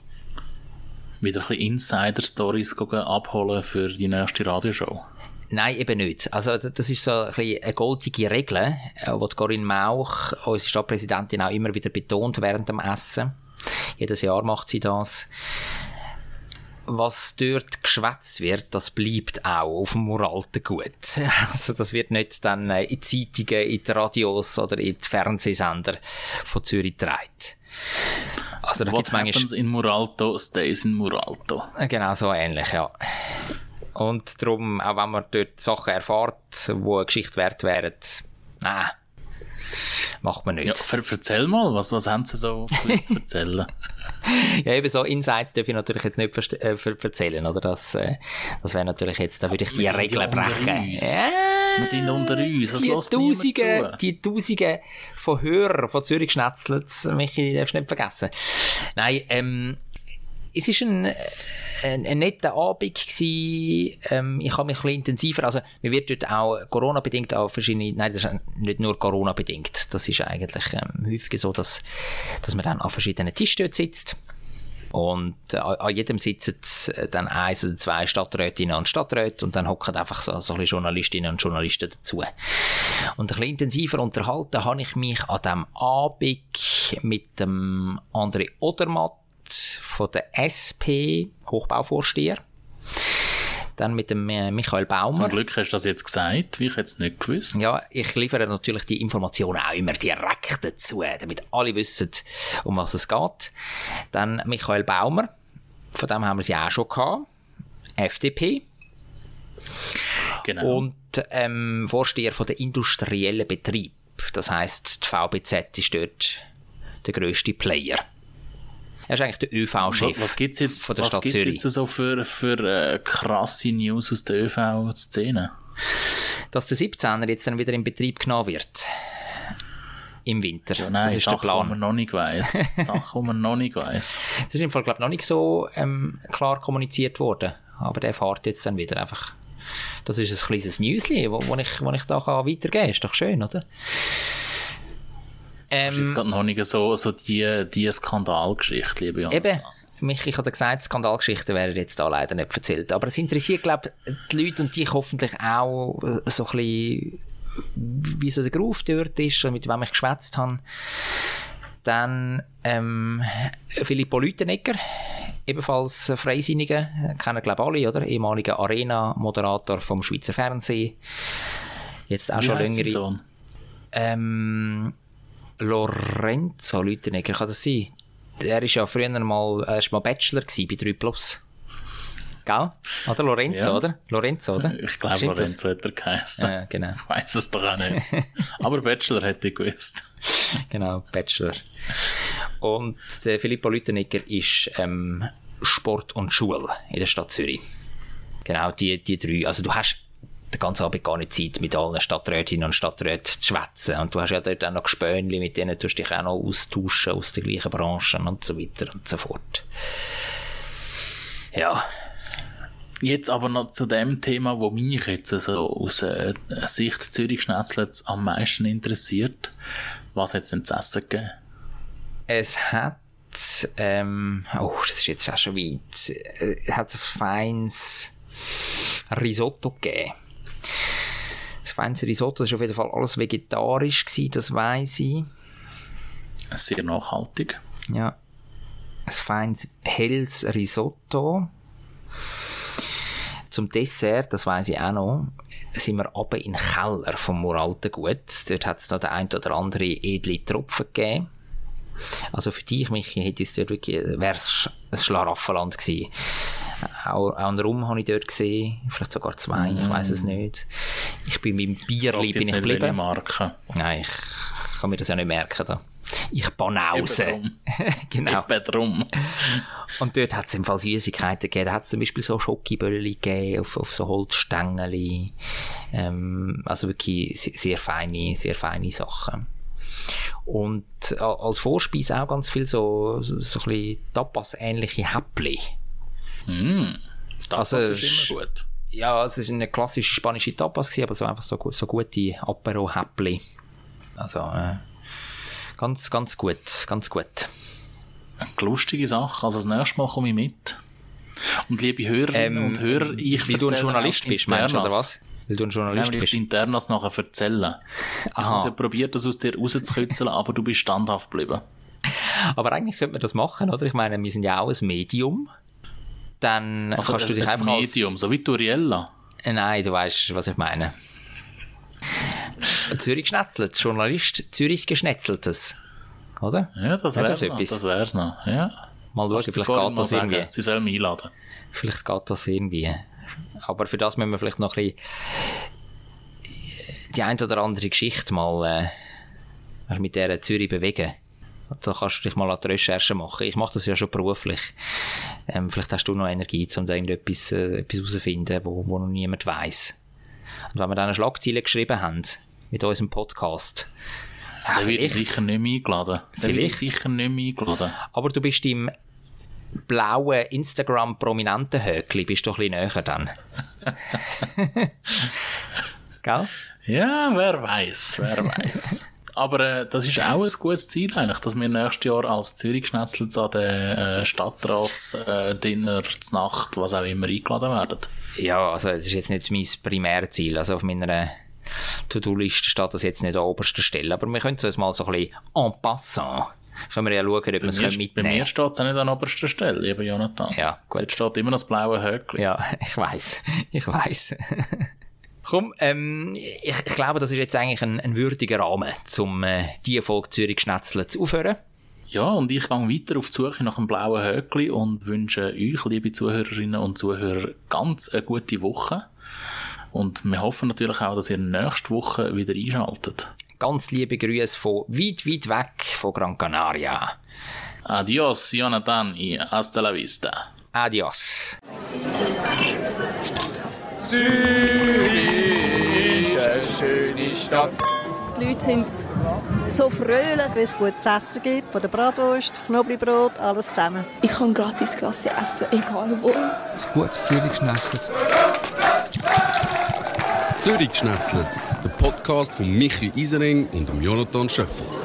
Wieder ein bisschen Insider-Stories abholen für die nächste Radioshow. Nein, eben nicht. Also, das ist so ein bisschen eine goldige Regel, äh, die die Corinne Mauch, unsere Stadtpräsidentin, auch immer wieder betont während dem Essen. Jedes Jahr macht sie das. Was dort geschwätzt wird, das bleibt auch auf dem moralten Gut. (laughs) Also, das wird nicht dann äh, in die Zeitungen, in die Radios oder in die Fernsehsender von Zürich getragen. Also, da What gibt's manchmal happens in Muralto stays in Muralto. Genau, so ähnlich, ja. Und darum, auch wenn man dort Sachen erfährt, die eine Geschichte wert wären, nein, macht man Ja, nicht. ver erzähl mal, was, was haben sie so zu erzählen? (laughs) Ja, eben so Insights darf ich natürlich jetzt nicht äh, erzählen, oder? Das, äh, das wäre natürlich jetzt, da würde ich die Regeln ja brechen. Ja, Wir sind unter uns, das die Tausende, die Tausende von Hörern von Zürich Schnetzlitz, Michi, darfst du nicht vergessen. Nein, ähm, es ist ein, äh, ein, ein netter Abend gewesen. Ähm, ich habe mich ein bisschen intensiver, also mir wird dort auch Corona-bedingt auch verschiedene, nein, das ist nicht nur Corona-bedingt. Das ist eigentlich ähm, häufiger so, dass, dass man dann an verschiedenen Tischen dort sitzt. Und äh, an jedem sitzen äh, dann eins oder zwei Stadträtinnen und Stadträte und dann hocken einfach so, so ein Journalistinnen und Journalisten dazu. Und ein bisschen intensiver unterhalten habe ich mich an diesem Abend mit dem André Odermatt von der SP, Hochbauvorsteher. Dann mit dem äh, Michael Baumer. Zum Glück hast du das jetzt gesagt, wie ich jetzt nicht gewusst. Ja, ich liefere natürlich die Informationen auch immer direkt dazu, damit alle wissen, um was es geht. Dann Michael Baumer, von dem haben wir sie auch schon gehabt. FDP. Genau. Und ähm, Vorsteher von der industriellen Betrieb. Das heißt, die VBZ ist dort der grösste Player. Er ist eigentlich der ÖV-Chef was gibt's jetzt, von der was Stadt gibt's Zürich. jetzt so für, für äh, krasse News aus der ÖV-Szene? Dass der 17er jetzt dann wieder in Betrieb genommen wird. im Winter. Ja, nein, das ist Sachen, der Plan. man noch nicht weiss. (laughs) Sachen, die man noch nicht weiss. Das ist im Fall, glaube ich, noch nicht so ähm, klar kommuniziert worden. Aber der fährt jetzt dann wieder einfach. Das ist ein kleines Newsli, wo, wo, ich, wo ich da kann weitergeben kann. Ist doch schön, oder? Das ist Ähm, gerade noch nicht so, so die, die Skandalgeschichte, liebe Jonathan. Eben, Michi hat gesagt, Skandalgeschichten werden jetzt da leider nicht erzählt. Aber es interessiert, glaube ich, die Leute und dich hoffentlich auch so ein bisschen, wie so der Groove dort ist und mit wem ich geschwätzt habe. Dann ähm, Filippo Lütenegger, ebenfalls Freisinniger, kennen glaube ich alle, oder? Ehemaliger Arena-Moderator vom Schweizer Fernsehen. Jetzt auch Wie schon längere. Sohn? Ähm, Lorenzo Lütenegger, kann das sein? Er ist ja früher mal, er ist mal Bachelor bei 3 Plus. Gell? Oder Lorenzo, Ja. oder? Lorenzo, oder? Ich glaube, das? Lorenzo hat er geheißen. Ja, genau. Ich weiss es doch auch nicht. (laughs) Aber Bachelor hätte ich gewusst. (laughs) Genau, Bachelor. Und der Filippo Lütenegger ist ähm, Sport und Schule in der Stadt Zürich. Genau, die, die drei. Also du hast den ganzen Abend gar nicht Zeit, mit allen Stadträtinnen und Stadträten zu schwätzen. Und du hast ja dort auch noch Gespönli, mit denen tust du dich auch noch austauschen aus den gleichen Branchen und so weiter und so fort. Ja, Jetzt aber noch zu dem Thema, wo mich jetzt so aus äh, Sicht Zürich Schnetzlitz am meisten interessiert. Was hat es denn zu essen gegeben? Es hat, ähm, oh, das ist jetzt auch schon weit, äh, es hat ein feines Risotto gegeben. Das feines Risotto das war auf jeden Fall alles vegetarisch, gewesen, das weiß ich. Sehr nachhaltig. Ja. Ein feines helles Risotto. Zum Dessert, das weiß ich auch noch, sind wir runter in den Keller vom Moralten Gut. Dort hat es noch den ein oder andere edle Tropfen gegeben. Also für dich, Michi, hätte es dort wirklich, wäre es ein Schlaraffenland gewesen. Auch, auch einen Rum habe ich dort gesehen, vielleicht sogar zwei, ich weiß es nicht. Ich bin mit dem Bierli bin ich geblieben. Marke. Nein, ich kann mir das ja nicht merken da. Ich banause. (laughs) Genau. Eben drum. Und dort hat es im Fall Süßigkeiten gegeben. Da hat es zum Beispiel so Schokiböllchen gegeben auf, auf so Holzstängeli. Ähm, also wirklich sehr, feine, sehr feine Sachen. Und als Vorspeise auch ganz viel so, so, so ein bisschen Tapas-ähnliche Häppli. Mm, das Also, ist immer gut. Ja, es ist eine klassische spanische Tapas gewesen, aber so einfach so, so gute Apero-Häppli. Also, äh, ganz, ganz gut, ganz gut. Eine lustige Sache. Also das nächste Mal komme ich mit. Und liebe Hörerinnen Ähm, und Hörer, ich Weil du ein Journalist bist, meinst du, oder Internas. was? Weil du ein Journalist weil ich bist. Internas nachher erzählen. Ich habe probiert, das aus dir rauszukitzeln, aber du bist standhaft geblieben. (laughs) Aber eigentlich könnte man das machen, oder? Ich meine, wir sind ja auch ein Medium. Dann Also kannst du dich ein einfach Medium, so wie Turiella. als... Äh, Nein, du weißt, was ich meine. Zürich geschnetzelt, Journalist Zürich geschnetzeltes. Oder? Ja, das Ja, wär's das noch. etwas. Das wär's noch. Ja. Mal schauen, vielleicht geht das sagen, irgendwie. Sie sollen mich einladen. Vielleicht geht das irgendwie. Aber für das müssen wir vielleicht noch ein bisschen die ein oder andere Geschichte mal äh, mit der Zürich bewegen. Da kannst du dich mal an die Recherche machen. Ich mache das ja schon beruflich. Ähm, vielleicht hast du noch Energie, um da irgendetwas äh, etwas herauszufinden, wo, wo noch niemand weiß. Und wenn wir dann eine Schlagzeile geschrieben haben mit unserem Podcast, ja, Da wird sicher nicht mehr eingeladen. Vielleicht. sicher nicht mehr eingeladen. aber du bist im blauen Instagram-prominenten Höckli, bist du ein bisschen näher dann. (laughs) Gell? Ja, wer weiß, wer weiß. (laughs) Aber äh, das ist auch ein gutes Ziel eigentlich, dass wir nächstes Jahr als Zürich Schnetzlitz an den äh, Stadtratsdinner, äh, Dinner, zur Nacht, was auch immer eingeladen werden. Ja, also das ist jetzt nicht mein Primärziel. Also auf meiner To-Do-Liste steht das jetzt nicht an oberster Stelle. Aber wir können es mal so ein bisschen en passant, können wir ja schauen, ob wir es mir, bei mitnehmen mir steht es auch nicht an oberster Stelle, lieber Jonathan. Ja, gut. Dort steht immer noch das blaue Höckli. Ja, (laughs) ich weiß, ich weiß. (laughs) Komm, ähm, ich, ich glaube, das ist jetzt eigentlich ein, ein würdiger Rahmen, um äh, die Folge Zürich Schnetzler zu aufhören. Ja, und ich gehe weiter auf die Suche nach einem blauen Höckli und wünsche euch, liebe Zuhörerinnen und Zuhörer, ganz eine gute Woche. Und wir hoffen natürlich auch, dass ihr nächste Woche wieder einschaltet. Ganz liebe Grüße von weit, weit weg von Gran Canaria. Adios, Jonathan, y hasta la vista. Adios. Die Leute sind so fröhlich. Wie es gutes Essen gibt, von der Bratwurst, Knoblauchbrot, alles zusammen. Ich kann gratis Klasse essen, egal wo. Ein gutes Zürich-Schnetzlitz. Zürich Schnetzlitz, der Podcast von Michi Isering und dem Jonathan Schöffel.